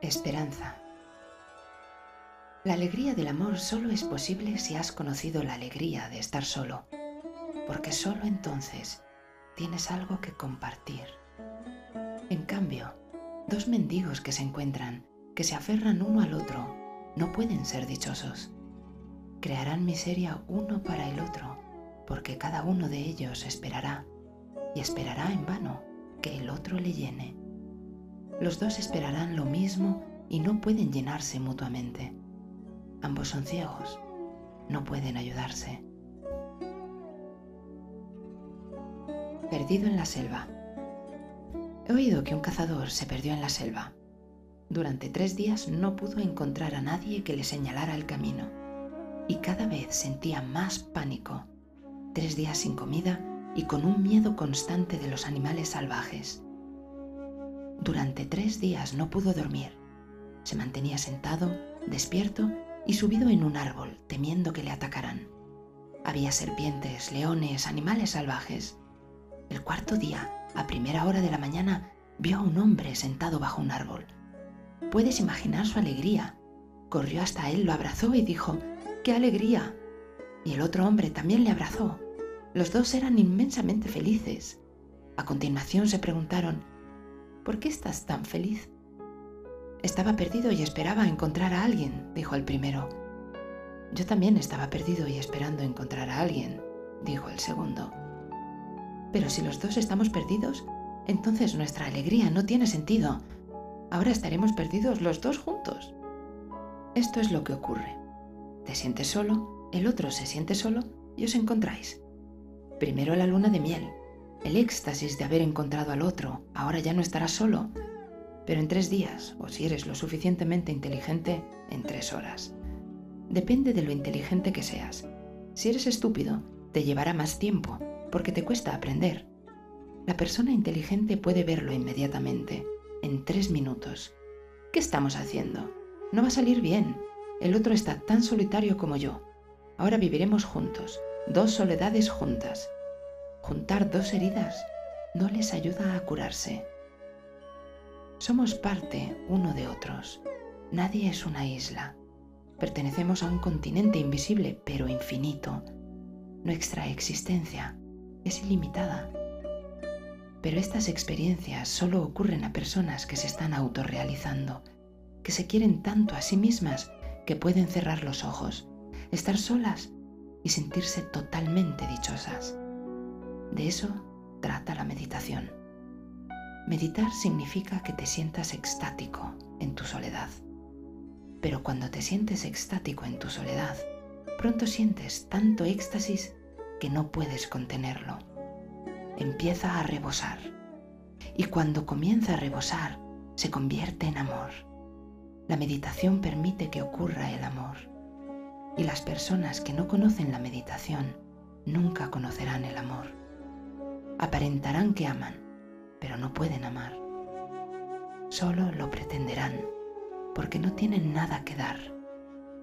Esperanza. La alegría del amor solo es posible si has conocido la alegría de estar solo, porque solo entonces tienes algo que compartir. En cambio, dos mendigos que se encuentran, que se aferran uno al otro, no pueden ser dichosos. Crearán miseria uno para el otro, porque cada uno de ellos esperará, y esperará en vano que el otro le llene. Los dos esperarán lo mismo y no pueden llenarse mutuamente. Ambos son ciegos, no pueden ayudarse. Perdido en la selva. He oído que un cazador se perdió en la selva. Durante tres días no pudo encontrar a nadie que le señalara el camino y cada vez sentía más pánico. Tres días sin comida y con un miedo constante de los animales salvajes. Durante tres días no pudo dormir. Se mantenía sentado, despierto y subido en un árbol, temiendo que le atacaran. Había serpientes, leones, animales salvajes. El cuarto día, a primera hora de la mañana, vio a un hombre sentado bajo un árbol. Puedes imaginar su alegría. Corrió hasta él, lo abrazó y dijo, ¡qué alegría! Y el otro hombre también le abrazó. Los dos eran inmensamente felices. A continuación se preguntaron, ¿Por qué estás tan feliz? Estaba perdido y esperaba encontrar a alguien, dijo el primero. Yo también estaba perdido y esperando encontrar a alguien, dijo el segundo. Pero si los dos estamos perdidos, entonces nuestra alegría no tiene sentido. Ahora estaremos perdidos los dos juntos. Esto es lo que ocurre. Te sientes solo, el otro se siente solo y os encontráis. Primero la luna de miel, el éxtasis de haber encontrado al otro, ahora ya no estarás solo, pero en tres días, o si eres lo suficientemente inteligente, en tres horas. Depende de lo inteligente que seas. Si eres estúpido, te llevará más tiempo, porque te cuesta aprender. La persona inteligente puede verlo inmediatamente, en tres minutos. ¿Qué estamos haciendo? No va a salir bien. El otro está tan solitario como yo. Ahora viviremos juntos, dos soledades juntas juntar dos heridas no les ayuda a curarse. Somos parte uno de otros. Nadie es una isla. Pertenecemos a un continente invisible pero infinito. Nuestra existencia es ilimitada. Pero estas experiencias solo ocurren a personas que se están autorrealizando, que se quieren tanto a sí mismas que pueden cerrar los ojos, estar solas y sentirse totalmente dichosas. De eso trata la meditación. Meditar significa que te sientas extático en tu soledad. Pero cuando te sientes extático en tu soledad, pronto sientes tanto éxtasis que no puedes contenerlo. Empieza a rebosar. Y cuando comienza a rebosar, se convierte en amor. La meditación permite que ocurra el amor. Y las personas que no conocen la meditación nunca conocerán el amor aparentarán que aman, pero no pueden amar. Solo lo pretenderán, porque no tienen nada que dar,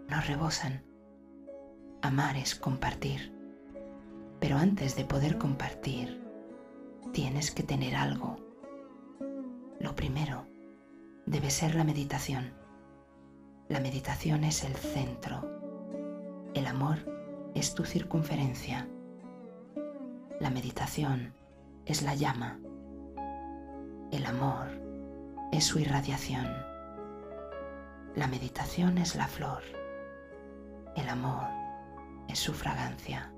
no rebosan. Amar es compartir, pero antes de poder compartir, tienes que tener algo. Lo primero debe ser la meditación. La meditación es el centro. El amor es tu circunferencia. La meditación es la llama. El amor es su irradiación. La meditación es la flor. El amor es su fragancia.